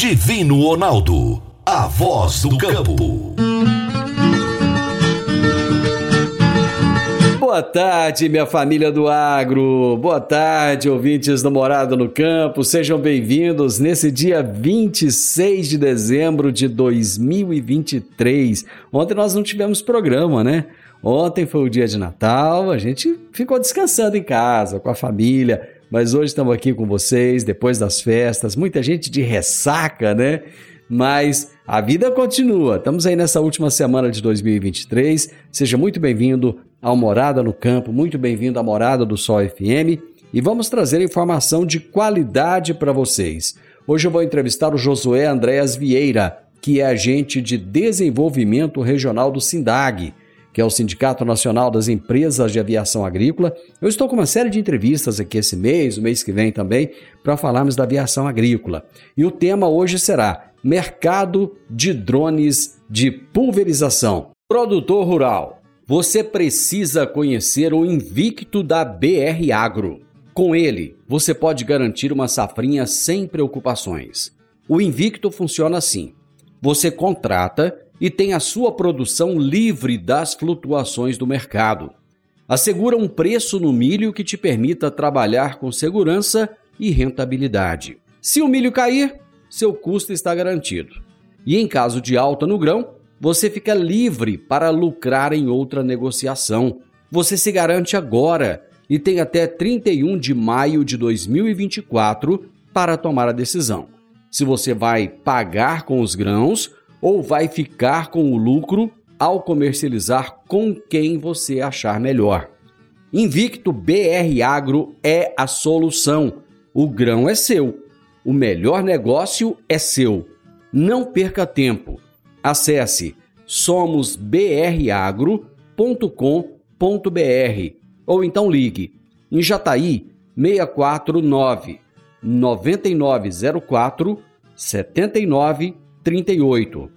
Divino Ronaldo, a voz do campo. Boa tarde, minha família do agro. Boa tarde, ouvintes do Morado no Campo. Sejam bem-vindos nesse dia 26 de dezembro de 2023. Ontem nós não tivemos programa, né? Ontem foi o dia de Natal, a gente ficou descansando em casa, com a família, mas hoje estamos aqui com vocês, depois das festas, muita gente de ressaca, né? Mas a vida continua. Estamos aí nessa última semana de 2023. Seja muito bem-vindo ao Morada no Campo, muito bem-vindo à Morada do Sol FM e vamos trazer informação de qualidade para vocês. Hoje eu vou entrevistar o Josué Andréas Vieira, que é agente de desenvolvimento regional do SINDAG que é o Sindicato Nacional das Empresas de Aviação Agrícola. Eu estou com uma série de entrevistas aqui esse mês, o mês que vem também, para falarmos da aviação agrícola. E o tema hoje será Mercado de Drones de Pulverização. Produtor Rural, você precisa conhecer o Invicto da BR Agro. Com ele, você pode garantir uma safrinha sem preocupações. O Invicto funciona assim: você contrata e tem a sua produção livre das flutuações do mercado. Assegura um preço no milho que te permita trabalhar com segurança e rentabilidade. Se o milho cair, seu custo está garantido. E em caso de alta no grão, você fica livre para lucrar em outra negociação. Você se garante agora e tem até 31 de maio de 2024 para tomar a decisão. Se você vai pagar com os grãos ou vai ficar com o lucro ao comercializar com quem você achar melhor. Invicto BR Agro é a solução. O grão é seu. O melhor negócio é seu. Não perca tempo. Acesse somosbragro.com.br ou então ligue em Jataí 649 9904 79 38.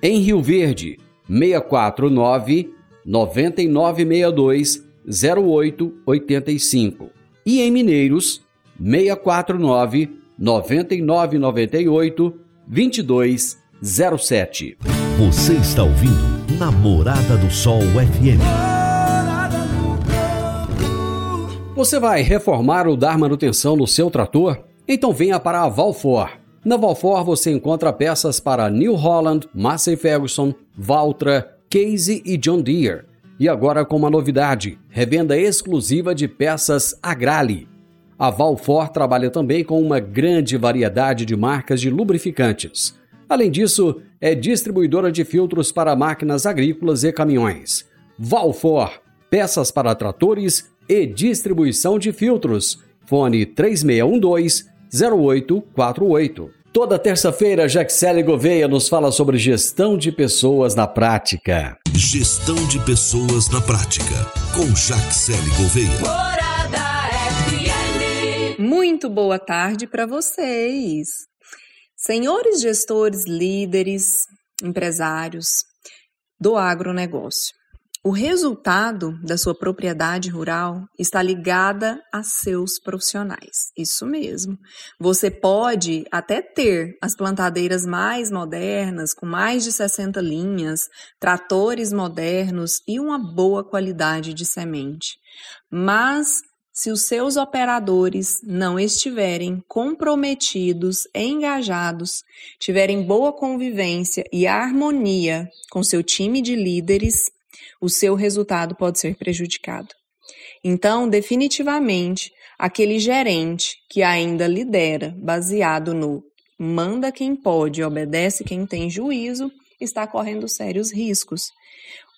Em Rio Verde, 649 9962 0885. E em Mineiros, 649 9998 2207. Você está ouvindo Namorada do Sol FM. Você vai reformar ou dar manutenção no seu trator? Então venha para a Valfor. Na Valfor você encontra peças para New Holland, Massey Ferguson, Valtra, Casey e John Deere. E agora com uma novidade: revenda exclusiva de peças Agrale. A Valfor trabalha também com uma grande variedade de marcas de lubrificantes. Além disso, é distribuidora de filtros para máquinas agrícolas e caminhões. Valfor, peças para tratores e distribuição de filtros. Fone 3612 0848. Toda terça-feira, Jaxele Gouveia nos fala sobre gestão de pessoas na prática. Gestão de pessoas na prática, com Jaxele Gouveia. Muito boa tarde para vocês. Senhores gestores, líderes, empresários do agronegócio. O resultado da sua propriedade rural está ligada a seus profissionais. Isso mesmo. Você pode até ter as plantadeiras mais modernas, com mais de 60 linhas, tratores modernos e uma boa qualidade de semente. Mas se os seus operadores não estiverem comprometidos, engajados, tiverem boa convivência e harmonia com seu time de líderes, o seu resultado pode ser prejudicado. Então, definitivamente, aquele gerente que ainda lidera baseado no manda quem pode, obedece quem tem juízo, está correndo sérios riscos.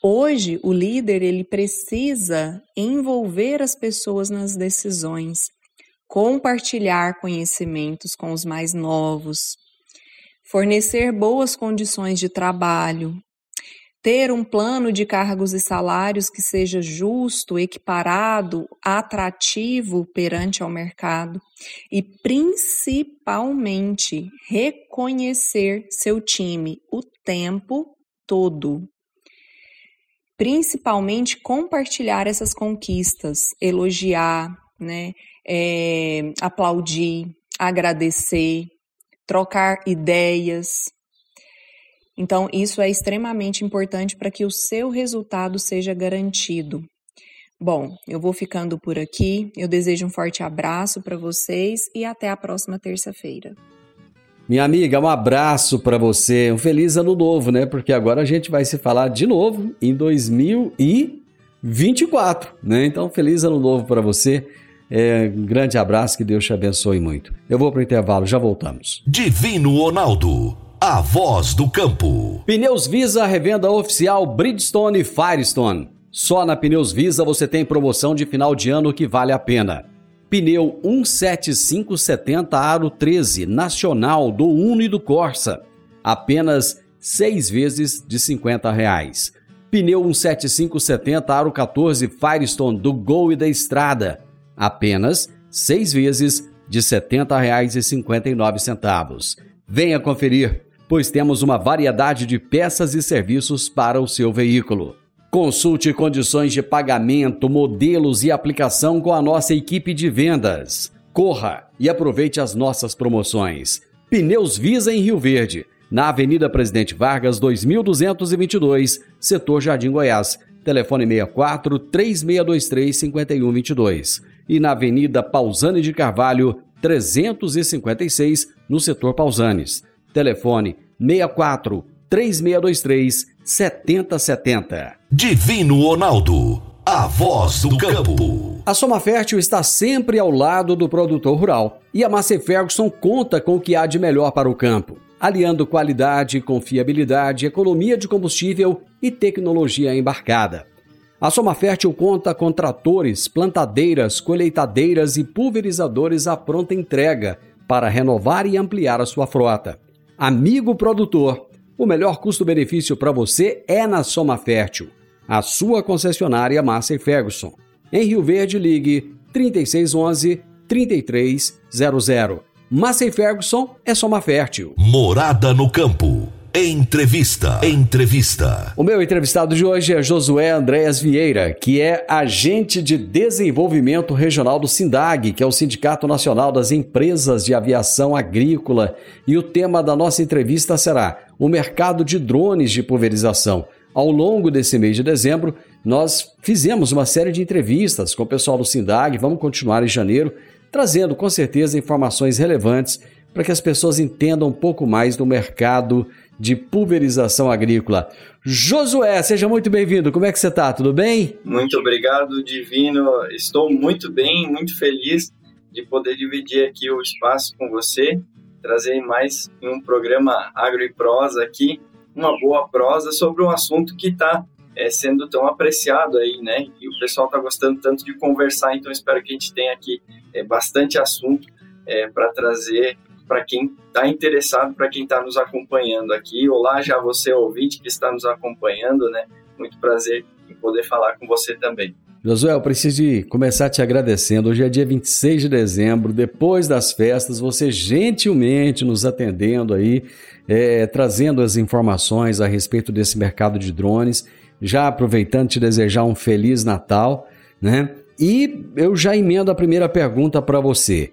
Hoje, o líder ele precisa envolver as pessoas nas decisões, compartilhar conhecimentos com os mais novos, fornecer boas condições de trabalho, ter um plano de cargos e salários que seja justo, equiparado, atrativo perante ao mercado e principalmente reconhecer seu time o tempo todo. Principalmente compartilhar essas conquistas, elogiar, né, é, aplaudir, agradecer, trocar ideias. Então, isso é extremamente importante para que o seu resultado seja garantido. Bom, eu vou ficando por aqui. Eu desejo um forte abraço para vocês e até a próxima terça-feira. Minha amiga, um abraço para você. Um feliz ano novo, né? Porque agora a gente vai se falar de novo em 2024, né? Então, feliz ano novo para você. É, um grande abraço, que Deus te abençoe muito. Eu vou para o intervalo, já voltamos. Divino Ronaldo, a voz do campo. Pneus Visa, revenda oficial Bridgestone e Firestone. Só na Pneus Visa você tem promoção de final de ano que vale a pena. Pneu 17570 Aro 13, nacional do Uno e do Corsa. Apenas seis vezes de 50 reais. Pneu 17570 Aro 14 Firestone do Gol e da Estrada. Apenas seis vezes de R$ 70,59. Venha conferir, pois temos uma variedade de peças e serviços para o seu veículo. Consulte condições de pagamento, modelos e aplicação com a nossa equipe de vendas. Corra e aproveite as nossas promoções. Pneus Visa em Rio Verde, na Avenida Presidente Vargas, 2222, setor Jardim Goiás. Telefone 64 3623 5122. E na Avenida Pausani de Carvalho, 356, no setor Pausanes. Telefone 64 3623 7070. Divino Ronaldo, a voz do campo. A Soma Fértil está sempre ao lado do produtor rural e a Massey Ferguson conta com o que há de melhor para o campo, aliando qualidade, confiabilidade, economia de combustível e tecnologia embarcada. A Soma Fértil conta com tratores, plantadeiras, colheitadeiras e pulverizadores à pronta entrega para renovar e ampliar a sua frota. Amigo produtor, o melhor custo-benefício para você é na Soma Fértil, a sua concessionária Massey Ferguson. Em Rio Verde, ligue 3611 3300. Massey Ferguson é Soma Fértil. Morada no campo. Entrevista. Entrevista. O meu entrevistado de hoje é Josué Andréas Vieira, que é agente de desenvolvimento regional do SINDAG, que é o Sindicato Nacional das Empresas de Aviação Agrícola. E o tema da nossa entrevista será o mercado de drones de pulverização. Ao longo desse mês de dezembro, nós fizemos uma série de entrevistas com o pessoal do SINDAG, vamos continuar em janeiro, trazendo com certeza informações relevantes para que as pessoas entendam um pouco mais do mercado de pulverização agrícola. Josué, seja muito bem-vindo. Como é que você está? Tudo bem? Muito obrigado, Divino. Estou muito bem, muito feliz de poder dividir aqui o espaço com você, trazer mais um programa Agro e Prosa aqui, uma boa prosa sobre um assunto que está é, sendo tão apreciado aí, né? E o pessoal está gostando tanto de conversar, então espero que a gente tenha aqui é, bastante assunto é, para trazer para quem está interessado, para quem está nos acompanhando aqui. Olá, já você ouvinte que está nos acompanhando, né? Muito prazer em poder falar com você também. Josué, eu preciso de começar te agradecendo. Hoje é dia 26 de dezembro, depois das festas, você gentilmente nos atendendo aí, é, trazendo as informações a respeito desse mercado de drones. Já aproveitando te desejar um feliz Natal, né? E eu já emendo a primeira pergunta para você.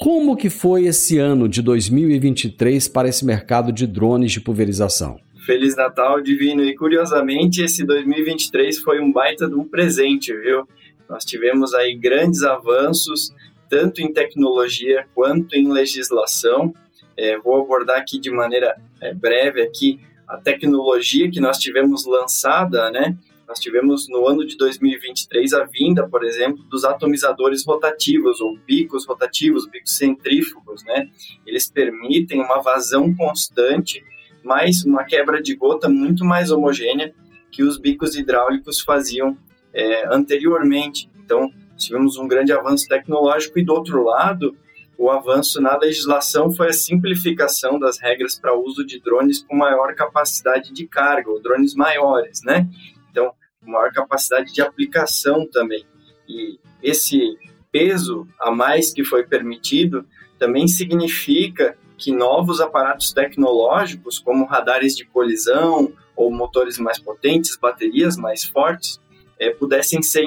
Como que foi esse ano de 2023 para esse mercado de drones de pulverização? Feliz Natal, Divino. E curiosamente, esse 2023 foi um baita de um presente, viu? Nós tivemos aí grandes avanços, tanto em tecnologia quanto em legislação. É, vou abordar aqui de maneira é, breve aqui a tecnologia que nós tivemos lançada, né? Nós tivemos no ano de 2023 a vinda, por exemplo, dos atomizadores rotativos ou bicos rotativos, bicos centrífugos, né? Eles permitem uma vazão constante, mas uma quebra de gota muito mais homogênea que os bicos hidráulicos faziam é, anteriormente. Então, tivemos um grande avanço tecnológico e do outro lado, o avanço na legislação foi a simplificação das regras para uso de drones com maior capacidade de carga, ou drones maiores, né? Então, maior capacidade de aplicação também. E esse peso a mais que foi permitido também significa que novos aparatos tecnológicos, como radares de colisão ou motores mais potentes, baterias mais fortes, é, pudessem ser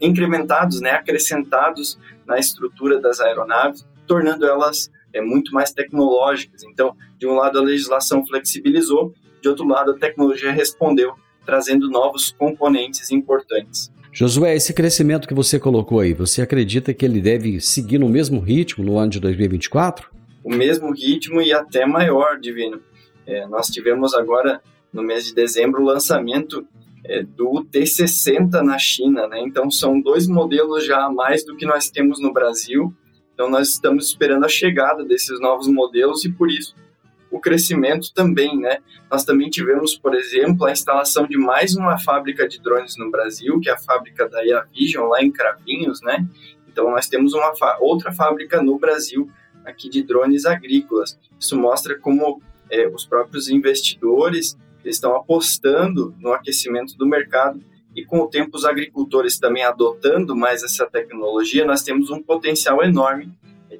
incrementados, né, acrescentados na estrutura das aeronaves, tornando elas é, muito mais tecnológicas. Então, de um lado a legislação flexibilizou, de outro lado a tecnologia respondeu, trazendo novos componentes importantes. Josué, esse crescimento que você colocou aí, você acredita que ele deve seguir no mesmo ritmo no ano de 2024? O mesmo ritmo e até maior, Divino. É, nós tivemos agora, no mês de dezembro, o lançamento é, do T60 na China, né? Então são dois modelos já a mais do que nós temos no Brasil. Então nós estamos esperando a chegada desses novos modelos e por isso o crescimento também, né? Nós também tivemos, por exemplo, a instalação de mais uma fábrica de drones no Brasil, que é a fábrica da Vision lá em Cravinhos, né? Então nós temos uma outra fábrica no Brasil aqui de drones agrícolas. Isso mostra como é, os próprios investidores estão apostando no aquecimento do mercado e com o tempo os agricultores também adotando mais essa tecnologia, nós temos um potencial enorme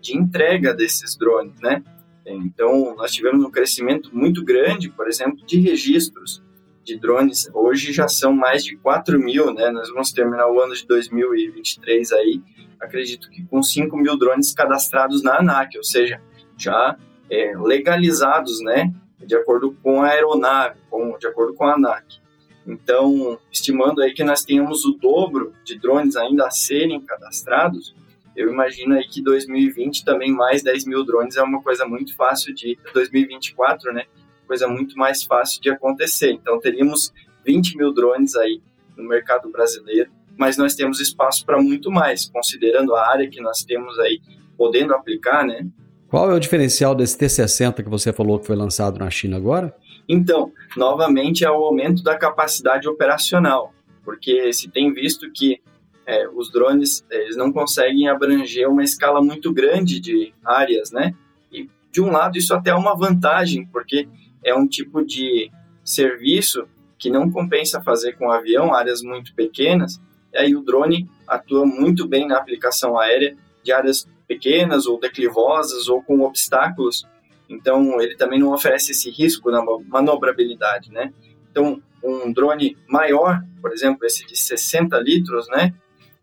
de entrega desses drones, né? Então, nós tivemos um crescimento muito grande, por exemplo, de registros de drones. Hoje já são mais de 4 mil, né? Nós vamos terminar o ano de 2023 aí, acredito que com 5 mil drones cadastrados na ANAC, ou seja, já é, legalizados, né? De acordo com a aeronave, com, de acordo com a ANAC. Então, estimando aí que nós tenhamos o dobro de drones ainda a serem cadastrados, eu imagino aí que 2020 também mais 10 mil drones é uma coisa muito fácil de 2024, né? Coisa muito mais fácil de acontecer. Então teríamos 20 mil drones aí no mercado brasileiro, mas nós temos espaço para muito mais, considerando a área que nós temos aí podendo aplicar, né? Qual é o diferencial desse T60 que você falou que foi lançado na China agora? Então, novamente é o aumento da capacidade operacional, porque se tem visto que é, os drones eles não conseguem abranger uma escala muito grande de áreas, né? E de um lado isso até é uma vantagem, porque é um tipo de serviço que não compensa fazer com avião, áreas muito pequenas, e aí o drone atua muito bem na aplicação aérea de áreas pequenas ou declivosas ou com obstáculos, então ele também não oferece esse risco na manobrabilidade, né? Então, um drone maior, por exemplo, esse de 60 litros, né?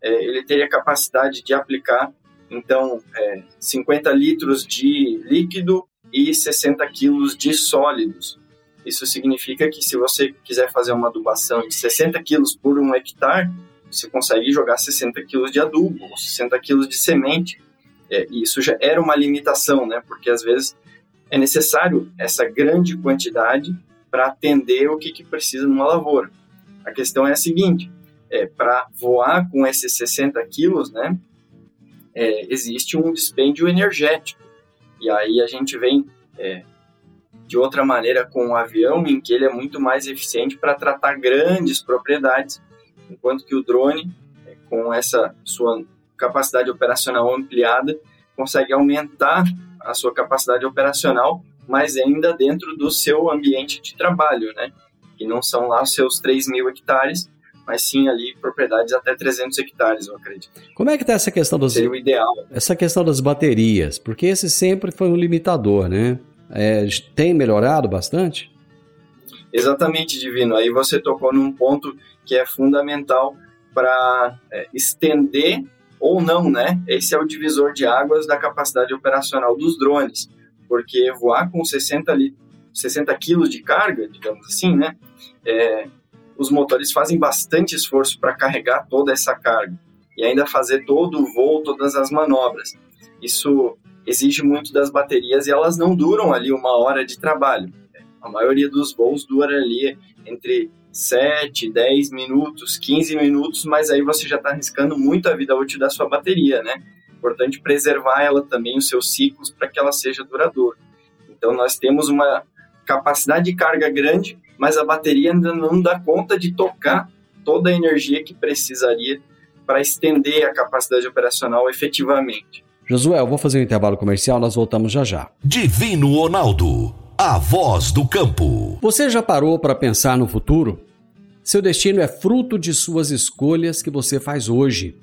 É, ele teria capacidade de aplicar, então, é, 50 litros de líquido e 60 quilos de sólidos. Isso significa que se você quiser fazer uma adubação de 60 quilos por um hectare, você consegue jogar 60 quilos de adubo, ou 60 quilos de semente. É, e isso já era uma limitação, né? Porque às vezes é necessário essa grande quantidade para atender o que, que precisa numa lavoura. A questão é a seguinte: é, para voar com esses 60 quilos, né, é, existe um dispêndio energético. E aí a gente vem é, de outra maneira com o avião, em que ele é muito mais eficiente para tratar grandes propriedades, enquanto que o drone, é, com essa sua capacidade operacional ampliada, consegue aumentar a sua capacidade operacional, mas ainda dentro do seu ambiente de trabalho, né? Que não são lá os seus 3 mil hectares, mas sim ali propriedades até 300 hectares, eu acredito. Como é que está essa questão das Seria o ideal. Essa questão das baterias, porque esse sempre foi um limitador, né? É, tem melhorado bastante? Exatamente, Divino. Aí você tocou num ponto que é fundamental para é, estender ou não, né? Esse é o divisor de águas da capacidade operacional dos drones, porque voar com 60, li 60 quilos de carga, digamos assim, né? É, os motores fazem bastante esforço para carregar toda essa carga e ainda fazer todo o voo, todas as manobras. Isso exige muito das baterias e elas não duram ali uma hora de trabalho. A maioria dos voos dura ali entre 7, 10 minutos, 15 minutos, mas aí você já está arriscando muito a vida útil da sua bateria, né? Importante preservar ela também, os seus ciclos, para que ela seja duradoura. Então, nós temos uma capacidade de carga grande, mas a bateria ainda não dá conta de tocar toda a energia que precisaria para estender a capacidade operacional efetivamente. Josué, eu vou fazer um intervalo comercial, nós voltamos já já. Divino Ronaldo, a voz do campo. Você já parou para pensar no futuro? Seu destino é fruto de suas escolhas que você faz hoje.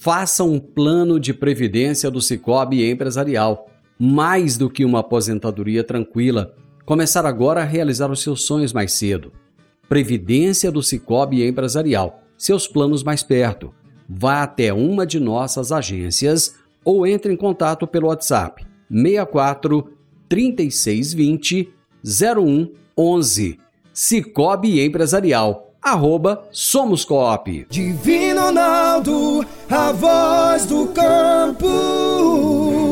Faça um plano de previdência do Cicobi Empresarial, mais do que uma aposentadoria tranquila Começar agora a realizar os seus sonhos mais cedo. Previdência do Cicobi Empresarial. Seus planos mais perto. Vá até uma de nossas agências ou entre em contato pelo WhatsApp 64 3620 0111. Cicobi Empresarial, arroba Somos Coop. Divino Ronaldo, a voz do campo.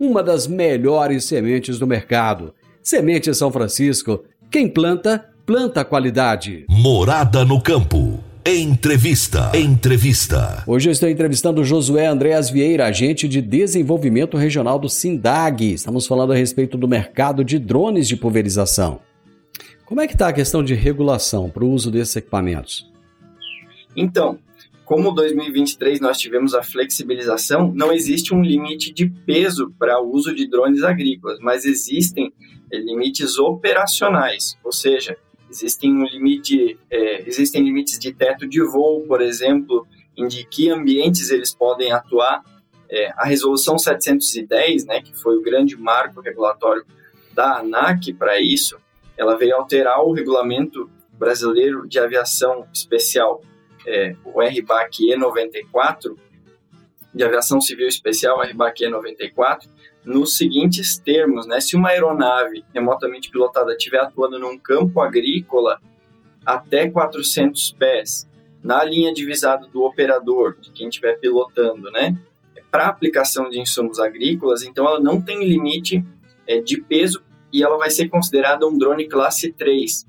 uma das melhores sementes do mercado. Semente São Francisco, quem planta, planta qualidade. Morada no campo. Entrevista. Entrevista. Hoje eu estou entrevistando Josué Andréas Vieira, agente de desenvolvimento regional do SINDAG. Estamos falando a respeito do mercado de drones de pulverização. Como é que está a questão de regulação para o uso desses equipamentos? Então, como 2023 nós tivemos a flexibilização, não existe um limite de peso para o uso de drones agrícolas, mas existem eh, limites operacionais, ou seja, existem um limite, é, existem limites de teto de voo, por exemplo, em de que ambientes eles podem atuar. É, a resolução 710, né, que foi o grande marco regulatório da ANAC para isso, ela veio alterar o regulamento brasileiro de aviação especial, é, o RBAC E94, de aviação civil especial, RBAC E94, nos seguintes termos, né? Se uma aeronave remotamente pilotada estiver atuando num campo agrícola até 400 pés, na linha divisada do operador, de quem estiver pilotando, né? Para aplicação de insumos agrícolas, então ela não tem limite é, de peso e ela vai ser considerada um drone classe 3.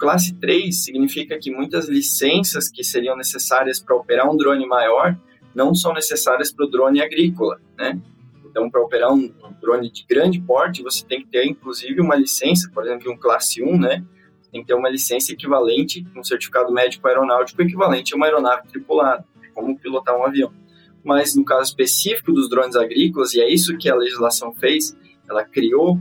Classe 3 significa que muitas licenças que seriam necessárias para operar um drone maior não são necessárias para o drone agrícola, né? Então, para operar um, um, drone de grande porte, você tem que ter, inclusive, uma licença, por exemplo, um classe 1, né? Tem que ter uma licença equivalente, um certificado médico aeronáutico equivalente a uma aeronave tripulada, como pilotar um avião. Mas, no caso específico dos drones agrícolas, e é isso que a legislação fez, ela criou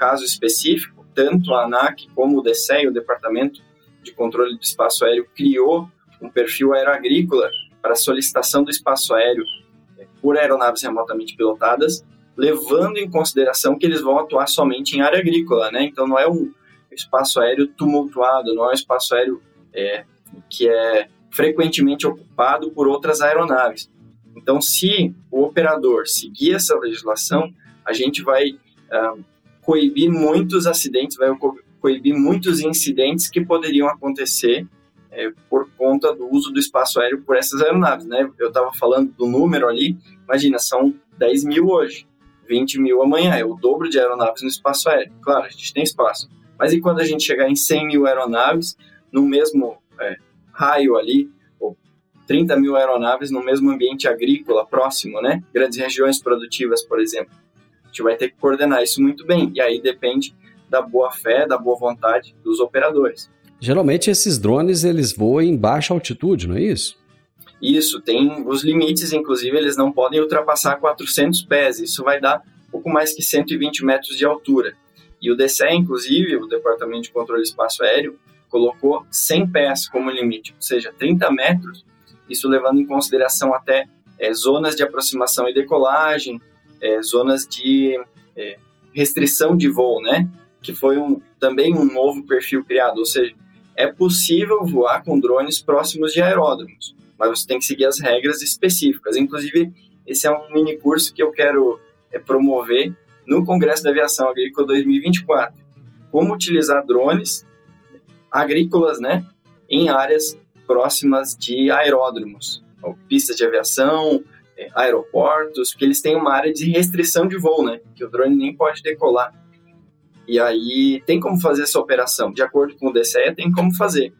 caso específico, tanto a ANAC como o DSEI, o Departamento de Controle do Espaço Aéreo, criou um perfil aeroagrícola para solicitação do espaço aéreo eh, por aeronaves remotamente pilotadas, levando em consideração que eles vão atuar somente em área agrícola, né? Então não é um espaço aéreo tumultuado, não é um espaço aéreo é, que é frequentemente ocupado por outras aeronaves. Então, se o operador seguir essa legislação, a gente vai uh, coibir muitos acidentes, vai coibir muitos incidentes que poderiam acontecer é, por conta do uso do espaço aéreo por essas aeronaves, né? Eu estava falando do número ali, imagina, são 10 mil hoje, 20 mil amanhã, é o dobro de aeronaves no espaço aéreo. Claro, a gente tem espaço, mas e quando a gente chegar em 100 mil aeronaves no mesmo é, raio ali, ou 30 mil aeronaves no mesmo ambiente agrícola próximo, né? Grandes regiões produtivas, por exemplo. A gente vai ter que coordenar isso muito bem. E aí depende da boa fé, da boa vontade dos operadores. Geralmente esses drones eles voam em baixa altitude, não é isso? Isso, tem os limites, inclusive eles não podem ultrapassar 400 pés, isso vai dar pouco mais que 120 metros de altura. E o DCE, inclusive, o Departamento de Controle do Espaço Aéreo, colocou 100 pés como limite, ou seja, 30 metros, isso levando em consideração até é, zonas de aproximação e decolagem, é, zonas de é, restrição de voo, né? Que foi um, também um novo perfil criado, ou seja, é possível voar com drones próximos de aeródromos, mas você tem que seguir as regras específicas. Inclusive, esse é um mini curso que eu quero é, promover no Congresso da Aviação Agrícola 2024. Como utilizar drones agrícolas, né, em áreas próximas de aeródromos, pistas de aviação, aeroportos, que eles têm uma área de restrição de voo, né? Que o drone nem pode decolar. E aí tem como fazer essa operação. De acordo com o DCE, tem como fazer.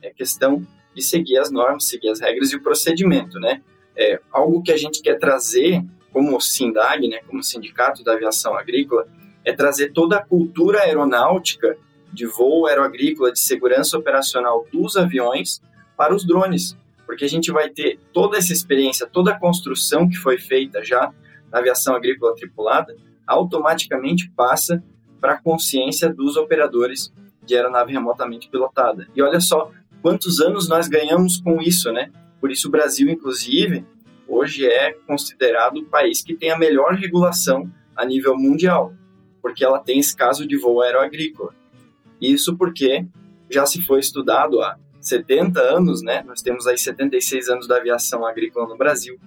É questão de seguir as normas, seguir as regras e o procedimento, né? É, algo que a gente quer trazer como SINDAG, né, como Sindicato da Aviação Agrícola, é trazer toda a cultura aeronáutica de voo aeroagrícola, de segurança operacional dos aviões para os drones, porque a gente vai ter toda essa experiência, toda a construção que foi feita já na aviação agrícola tripulada, automaticamente passa para a consciência dos operadores de aeronave remotamente pilotada. E olha só quantos anos nós ganhamos com isso, né? Por isso o Brasil, inclusive, hoje é considerado o país que tem a melhor regulação a nível mundial, porque ela tem esse caso de voo aeroagrícola. Isso porque já se foi estudado há 70 anos, né? Nós temos aí 76 anos da aviação agrícola no Brasil.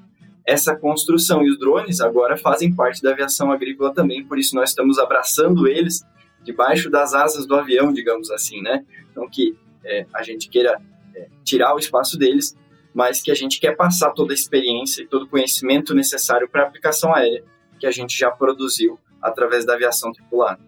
Essa construção e os drones agora fazem parte da aviação agrícola também, por isso nós estamos abraçando eles debaixo das asas do avião, digamos assim, né? Não que é, a gente queira é, tirar o espaço deles, mas que a gente quer passar toda a experiência e todo o conhecimento necessário para a aplicação aérea que a gente já produziu através da aviação tripulada.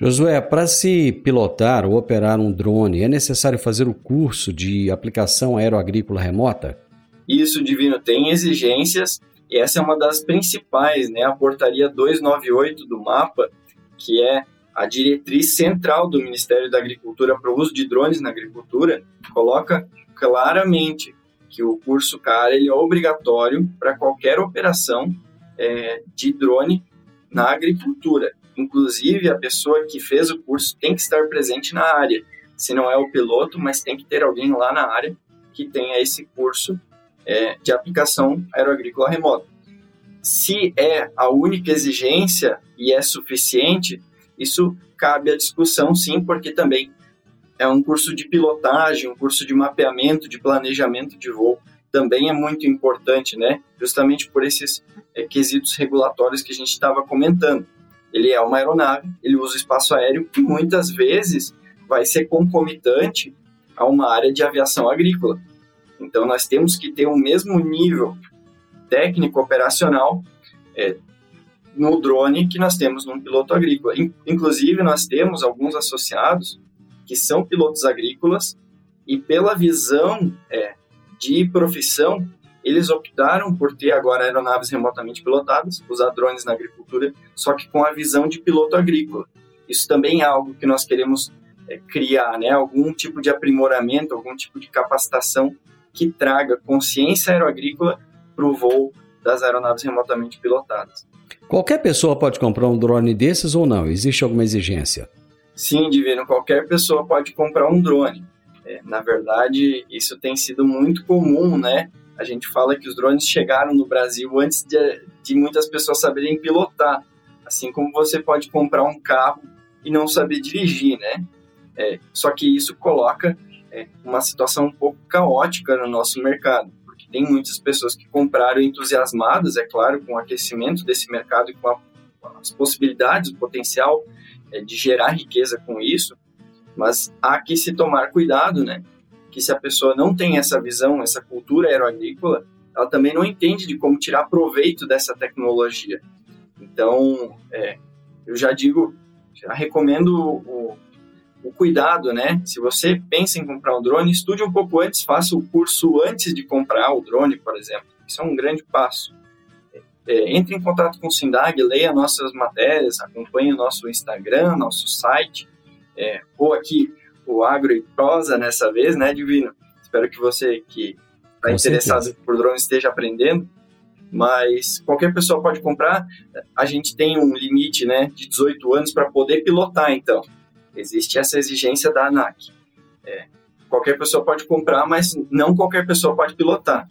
Josué, para se pilotar ou operar um drone, é necessário fazer o curso de aplicação aeroagrícola remota? Isso, Divino, tem exigências e essa é uma das principais, né? A portaria 298 do MAPA, que é a diretriz central do Ministério da Agricultura para o uso de drones na agricultura, coloca claramente que o curso CAR ele é obrigatório para qualquer operação é, de drone na agricultura. Inclusive, a pessoa que fez o curso tem que estar presente na área. Se não é o piloto, mas tem que ter alguém lá na área que tenha esse curso é, de aplicação aeroagrícola remota. Se é a única exigência e é suficiente, isso cabe à discussão, sim, porque também é um curso de pilotagem, um curso de mapeamento, de planejamento de voo, também é muito importante, né? Justamente por esses é, quesitos regulatórios que a gente estava comentando. Ele é uma aeronave, ele usa espaço aéreo que muitas vezes vai ser concomitante a uma área de aviação agrícola. Então, nós temos que ter o mesmo nível técnico operacional é, no drone que nós temos num piloto agrícola. Inclusive, nós temos alguns associados que são pilotos agrícolas e pela visão é, de profissão, eles optaram por ter agora aeronaves remotamente pilotadas, usar drones na agricultura, só que com a visão de piloto agrícola. Isso também é algo que nós queremos é, criar, né? Algum tipo de aprimoramento, algum tipo de capacitação que traga consciência aeroagrícola para o voo das aeronaves remotamente pilotadas. Qualquer pessoa pode comprar um drone desses ou não? Existe alguma exigência? Sim, Divino, qualquer pessoa pode comprar um drone. É, na verdade, isso tem sido muito comum, né? A gente fala que os drones chegaram no Brasil antes de, de muitas pessoas saberem pilotar. Assim como você pode comprar um carro e não saber dirigir, né? É, só que isso coloca é, uma situação um pouco caótica no nosso mercado, porque tem muitas pessoas que compraram entusiasmadas, é claro, com o aquecimento desse mercado e com a, as possibilidades, o potencial é, de gerar riqueza com isso, mas há que se tomar cuidado, né? Que se a pessoa não tem essa visão, essa cultura aeroagrícola, ela também não entende de como tirar proveito dessa tecnologia. Então, é, eu já digo, já recomendo o, o, cuidado, né? Se você pensa em comprar um drone, estude um pouco antes, faça o curso antes de comprar o drone, por exemplo. Isso é um grande passo é, entre em contato com o Sindag, leia nossas matérias, acompanhe o nosso Instagram, nosso site, é, ou aqui o Agro e Prosa nessa vez, né, Divino? Espero que você que está interessado certeza. por drones esteja aprendendo. Mas qualquer pessoa pode comprar. A gente tem um limite, né, de 18 anos para poder pilotar. Então, existe essa exigência da ANAC. É, qualquer pessoa pode comprar, mas não qualquer pessoa pode pilotar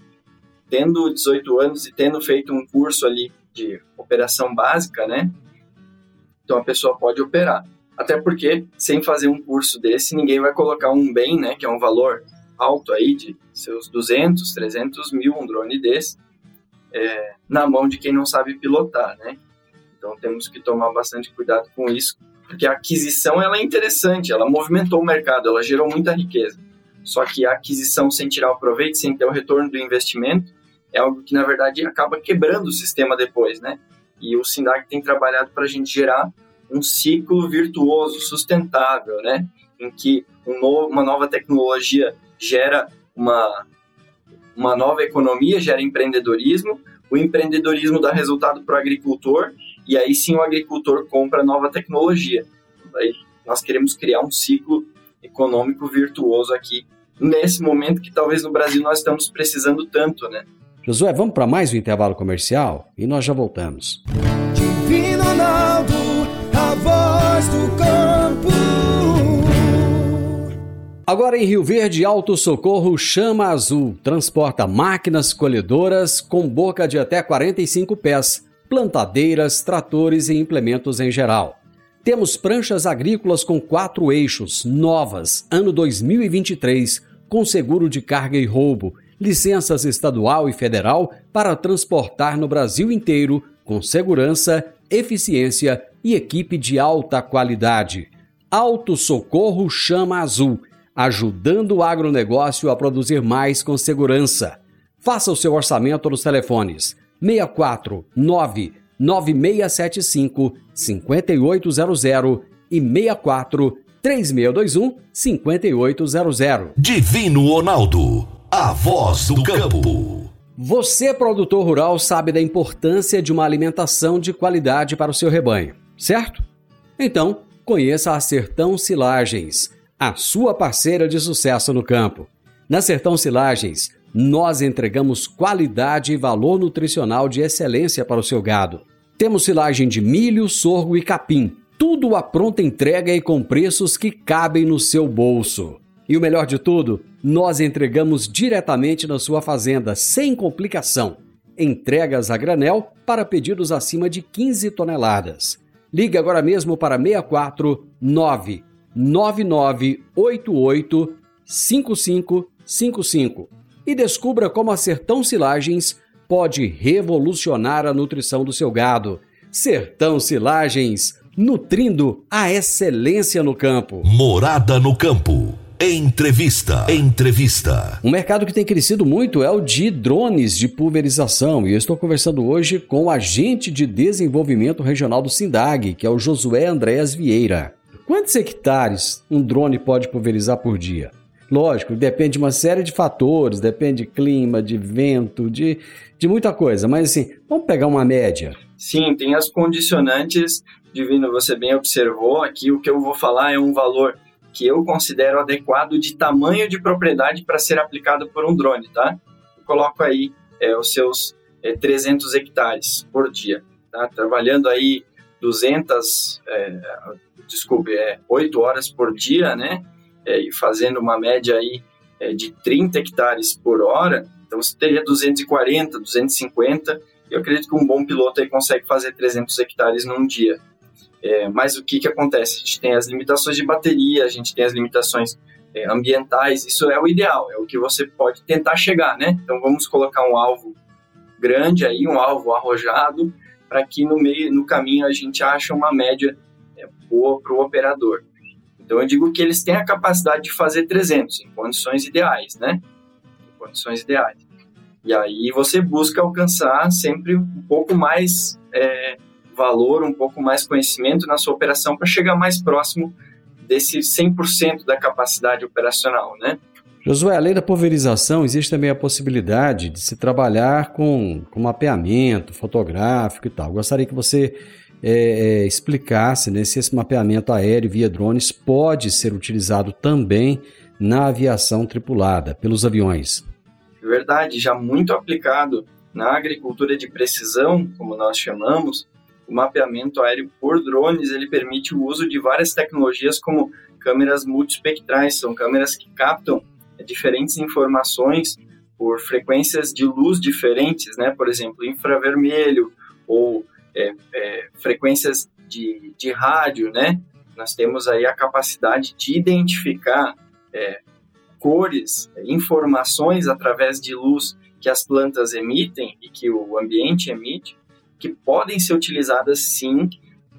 tendo 18 anos e tendo feito um curso ali de operação básica, né? Então a pessoa pode operar. Até porque, sem fazer um curso desse, ninguém vai colocar um bem, né? Que é um valor alto aí de seus 200, 300 mil, um drone desse, é, na mão de quem não sabe pilotar, né? Então temos que tomar bastante cuidado com isso, porque a aquisição ela é interessante, ela movimentou o mercado, ela gerou muita riqueza. Só que a aquisição sem tirar o proveito, sem ter o retorno do investimento, é algo que, na verdade, acaba quebrando o sistema depois, né? E o SINDAG tem trabalhado para a gente gerar um ciclo virtuoso, sustentável, né? Em que um novo, uma nova tecnologia gera uma, uma nova economia, gera empreendedorismo, o empreendedorismo dá resultado para o agricultor, e aí sim o agricultor compra nova tecnologia. Aí nós queremos criar um ciclo econômico virtuoso aqui, nesse momento que talvez no Brasil nós estamos precisando tanto, né? Josué, vamos para mais um intervalo comercial e nós já voltamos. Divino voz do campo. Agora em Rio Verde, Alto Socorro Chama Azul transporta máquinas colhedoras com boca de até 45 pés, plantadeiras, tratores e implementos em geral. Temos pranchas agrícolas com quatro eixos, novas, ano 2023, com seguro de carga e roubo, licenças estadual e federal para transportar no Brasil inteiro com segurança, eficiência e equipe de alta qualidade. Alto Socorro Chama Azul, ajudando o agronegócio a produzir mais com segurança. Faça o seu orçamento nos telefones 64 9 9675 5800 e 64 3621 5800. Divino Ronaldo, a voz do campo. Você, produtor rural, sabe da importância de uma alimentação de qualidade para o seu rebanho, certo? Então, conheça a Sertão Silagens, a sua parceira de sucesso no campo. Na Sertão Silagens, nós entregamos qualidade e valor nutricional de excelência para o seu gado. Temos silagem de milho, sorgo e capim, tudo à pronta entrega e com preços que cabem no seu bolso. E o melhor de tudo, nós entregamos diretamente na sua fazenda, sem complicação. Entregas a granel para pedidos acima de 15 toneladas. Ligue agora mesmo para 64 99988 5555 e descubra como a Sertão Silagens pode revolucionar a nutrição do seu gado. Sertão Silagens, nutrindo a excelência no campo. Morada no campo. Entrevista. Entrevista. Um mercado que tem crescido muito é o de drones de pulverização. E eu estou conversando hoje com o agente de desenvolvimento regional do SINDAG, que é o Josué Andréas Vieira. Quantos hectares um drone pode pulverizar por dia? Lógico, depende de uma série de fatores, depende de clima, de vento, de, de muita coisa. Mas assim, vamos pegar uma média. Sim, tem as condicionantes, Divino, você bem observou. Aqui o que eu vou falar é um valor que eu considero adequado de tamanho de propriedade para ser aplicado por um drone, tá? Eu coloco aí é, os seus é, 300 hectares por dia, tá? Trabalhando aí 200, é, desculpe, é, 8 horas por dia, né? É, e fazendo uma média aí é, de 30 hectares por hora, então você teria 240, 250, eu acredito que um bom piloto aí consegue fazer 300 hectares num dia. É, mas o que, que acontece? A gente tem as limitações de bateria, a gente tem as limitações é, ambientais, isso é o ideal, é o que você pode tentar chegar, né? Então vamos colocar um alvo grande aí, um alvo arrojado, para que no meio, no caminho a gente ache uma média é, boa para o operador. Então eu digo que eles têm a capacidade de fazer 300 em condições ideais, né? Em condições ideais. E aí você busca alcançar sempre um pouco mais é, valor, um pouco mais conhecimento na sua operação para chegar mais próximo desse 100% da capacidade operacional, né? Josué, além da pulverização, existe também a possibilidade de se trabalhar com, com mapeamento fotográfico e tal. Gostaria que você é, é, explicasse né, se esse mapeamento aéreo via drones pode ser utilizado também na aviação tripulada, pelos aviões. Verdade, já muito aplicado na agricultura de precisão, como nós chamamos, o mapeamento aéreo por drones ele permite o uso de várias tecnologias como câmeras multispectrais, são câmeras que captam é, diferentes informações por frequências de luz diferentes, né? Por exemplo, infravermelho ou é, é, frequências de, de rádio, né? Nós temos aí a capacidade de identificar é, cores, informações através de luz que as plantas emitem e que o ambiente emite que podem ser utilizadas sim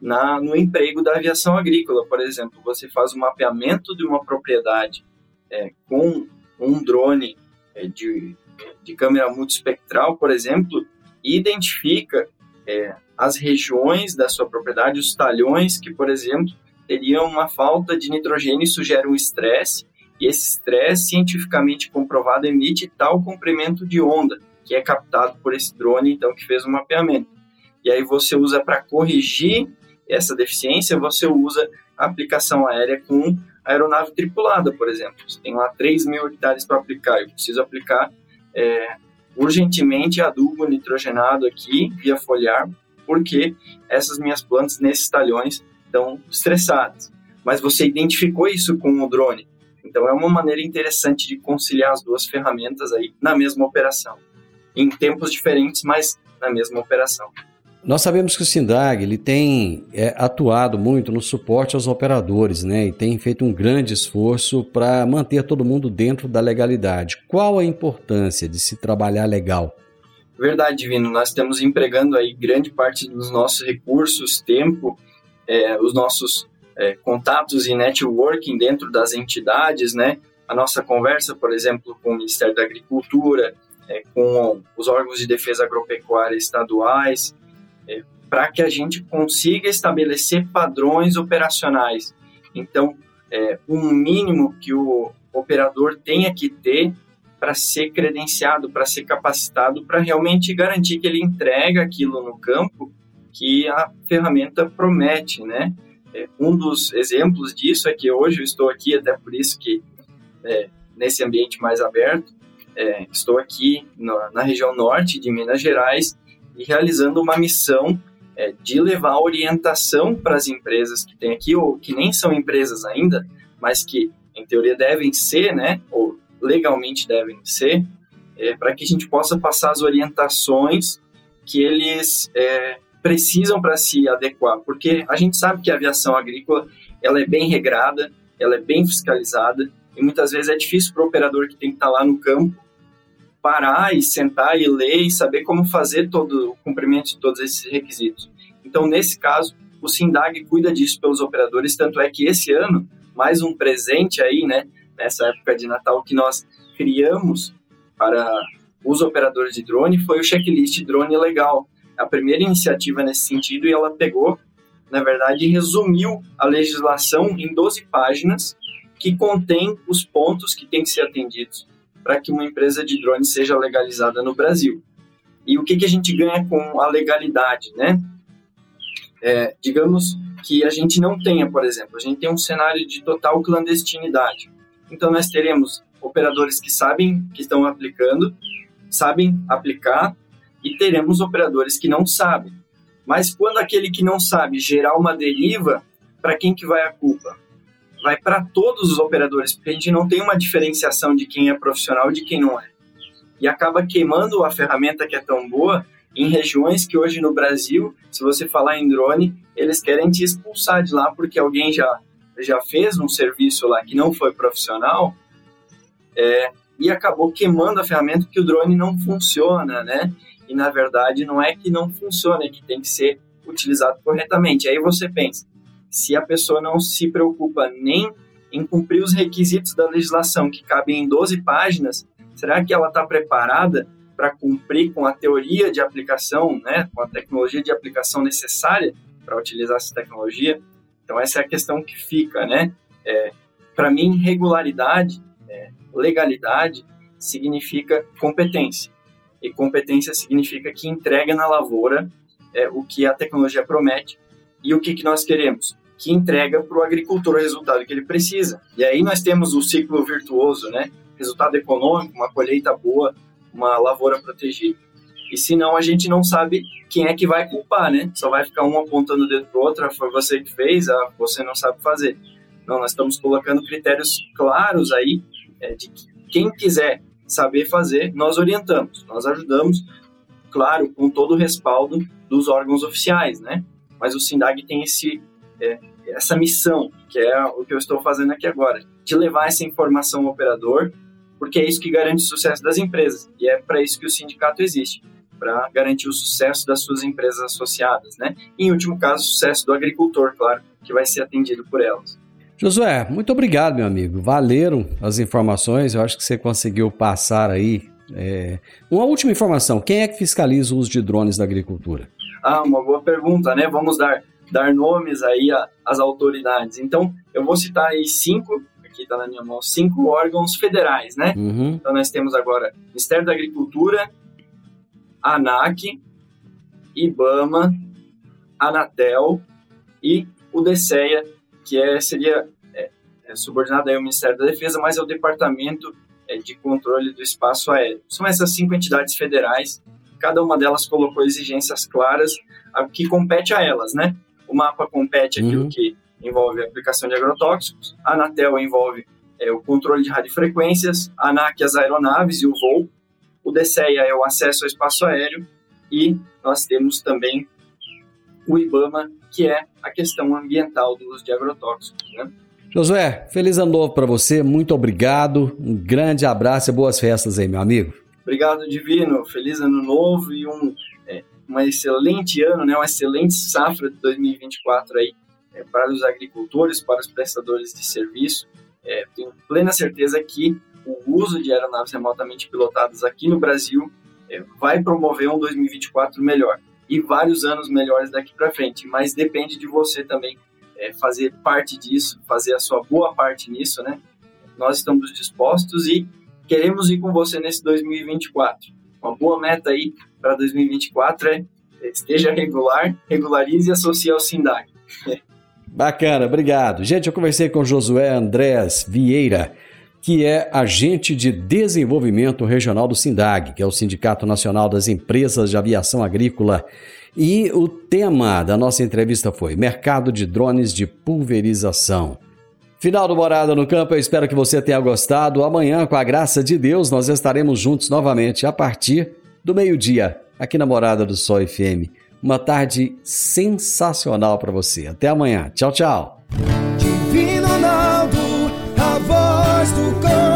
na, no emprego da aviação agrícola. Por exemplo, você faz o mapeamento de uma propriedade é, com um drone é, de, de câmera multispectral, por exemplo, e identifica é, as regiões da sua propriedade, os talhões que, por exemplo, teriam uma falta de nitrogênio, isso gera um estresse, e esse estresse, cientificamente comprovado, emite tal comprimento de onda, que é captado por esse drone, então, que fez o mapeamento e aí você usa para corrigir essa deficiência, você usa a aplicação aérea com aeronave tripulada, por exemplo. Você tem lá 3 mil hectares para aplicar, eu preciso aplicar é, urgentemente adubo nitrogenado aqui via foliar, porque essas minhas plantas nesses talhões estão estressadas. Mas você identificou isso com o drone. Então é uma maneira interessante de conciliar as duas ferramentas aí na mesma operação. Em tempos diferentes, mas na mesma operação. Nós sabemos que o Sindag ele tem é, atuado muito no suporte aos operadores, né? E tem feito um grande esforço para manter todo mundo dentro da legalidade. Qual a importância de se trabalhar legal? Verdade, Divino. Nós estamos empregando aí grande parte dos nossos recursos, tempo, é, os nossos é, contatos e networking dentro das entidades, né? A nossa conversa, por exemplo, com o Ministério da Agricultura, é, com os órgãos de defesa agropecuária estaduais, para que a gente consiga estabelecer padrões operacionais. Então, é, um mínimo que o operador tenha que ter para ser credenciado, para ser capacitado, para realmente garantir que ele entrega aquilo no campo que a ferramenta promete, né? É, um dos exemplos disso é que hoje eu estou aqui, até por isso que é, nesse ambiente mais aberto, é, estou aqui na, na região norte de Minas Gerais e realizando uma missão é, de levar orientação para as empresas que tem aqui, ou que nem são empresas ainda, mas que em teoria devem ser, né, ou legalmente devem ser, é, para que a gente possa passar as orientações que eles é, precisam para se adequar, porque a gente sabe que a aviação agrícola ela é bem regrada, ela é bem fiscalizada e muitas vezes é difícil para o operador que tem que estar tá lá no campo parar e sentar e ler e saber como fazer todo o cumprimento de todos esses requisitos. Então, nesse caso, o Sindag cuida disso pelos operadores, tanto é que esse ano, mais um presente aí, né, nessa época de Natal que nós criamos para os operadores de drone foi o checklist Drone Legal. A primeira iniciativa nesse sentido e ela pegou, na verdade, resumiu a legislação em 12 páginas que contém os pontos que têm que ser atendidos para que uma empresa de drone seja legalizada no Brasil. E o que, que a gente ganha com a legalidade, né? É, digamos que a gente não tenha, por exemplo, a gente tem um cenário de total clandestinidade. Então nós teremos operadores que sabem que estão aplicando, sabem aplicar, e teremos operadores que não sabem. Mas quando aquele que não sabe gerar uma deriva, para quem que vai a culpa? Vai para todos os operadores, porque a gente não tem uma diferenciação de quem é profissional e de quem não é. E acaba queimando a ferramenta que é tão boa em regiões que hoje no Brasil, se você falar em drone, eles querem te expulsar de lá porque alguém já, já fez um serviço lá que não foi profissional é, e acabou queimando a ferramenta que o drone não funciona, né? E na verdade não é que não funciona, é que tem que ser utilizado corretamente. Aí você pensa, se a pessoa não se preocupa nem em cumprir os requisitos da legislação, que cabem em 12 páginas, será que ela está preparada para cumprir com a teoria de aplicação, né, com a tecnologia de aplicação necessária para utilizar essa tecnologia? Então, essa é a questão que fica, né? É, para mim, regularidade, é, legalidade, significa competência. E competência significa que entrega na lavoura é, o que a tecnologia promete e o que, que nós queremos? Que entrega para o agricultor o resultado que ele precisa. E aí nós temos o ciclo virtuoso, né? Resultado econômico, uma colheita boa, uma lavoura protegida. E senão a gente não sabe quem é que vai culpar, né? Só vai ficar um apontando o dedo para o outro, ah, foi você que fez, ah, você não sabe fazer. Não, nós estamos colocando critérios claros aí é, de que quem quiser saber fazer, nós orientamos, nós ajudamos, claro, com todo o respaldo dos órgãos oficiais, né? Mas o SINDAG tem esse, é, essa missão, que é o que eu estou fazendo aqui agora, de levar essa informação ao operador, porque é isso que garante o sucesso das empresas, e é para isso que o sindicato existe, para garantir o sucesso das suas empresas associadas, né? E, em último caso, o sucesso do agricultor, claro, que vai ser atendido por elas. Josué, muito obrigado, meu amigo. Valeram as informações. Eu acho que você conseguiu passar aí. É... Uma última informação: quem é que fiscaliza o uso de drones da agricultura? Ah, uma boa pergunta, né? Vamos dar, dar nomes aí às autoridades. Então, eu vou citar aí cinco, aqui está na minha mão, cinco órgãos federais, né? Uhum. Então, nós temos agora Ministério da Agricultura, ANAC, IBAMA, Anatel e o DCEA, que é, seria é, é subordinado aí ao Ministério da Defesa, mas é o Departamento é, de Controle do Espaço Aéreo. São essas cinco entidades federais cada uma delas colocou exigências claras que compete a elas, né? O mapa compete aquilo uhum. que envolve a aplicação de agrotóxicos, a Anatel envolve é, o controle de radiofrequências, a ANAC as aeronaves e o voo, o DCEA é o acesso ao espaço aéreo e nós temos também o IBAMA, que é a questão ambiental do uso de agrotóxicos. Né? Josué, feliz ano novo para você, muito obrigado, um grande abraço e boas festas aí, meu amigo. Obrigado, Divino, feliz ano novo e um, é, um excelente ano, né, uma excelente safra de 2024 aí é, para os agricultores, para os prestadores de serviço. É, tenho plena certeza que o uso de aeronaves remotamente pilotadas aqui no Brasil é, vai promover um 2024 melhor e vários anos melhores daqui para frente, mas depende de você também é, fazer parte disso, fazer a sua boa parte nisso, né? Nós estamos dispostos e queremos ir com você nesse 2024. Uma boa meta aí para 2024 é esteja regular, regularize e associe ao SINDAG. Bacana, obrigado. Gente, eu conversei com Josué Andrés Vieira, que é agente de desenvolvimento regional do SINDAG, que é o Sindicato Nacional das Empresas de Aviação Agrícola. E o tema da nossa entrevista foi Mercado de Drones de Pulverização. Final do Morada no Campo, eu espero que você tenha gostado. Amanhã, com a graça de Deus, nós estaremos juntos novamente a partir do meio-dia, aqui na Morada do Sol FM. Uma tarde sensacional para você. Até amanhã. Tchau, tchau. Divino Ronaldo, a voz do campo.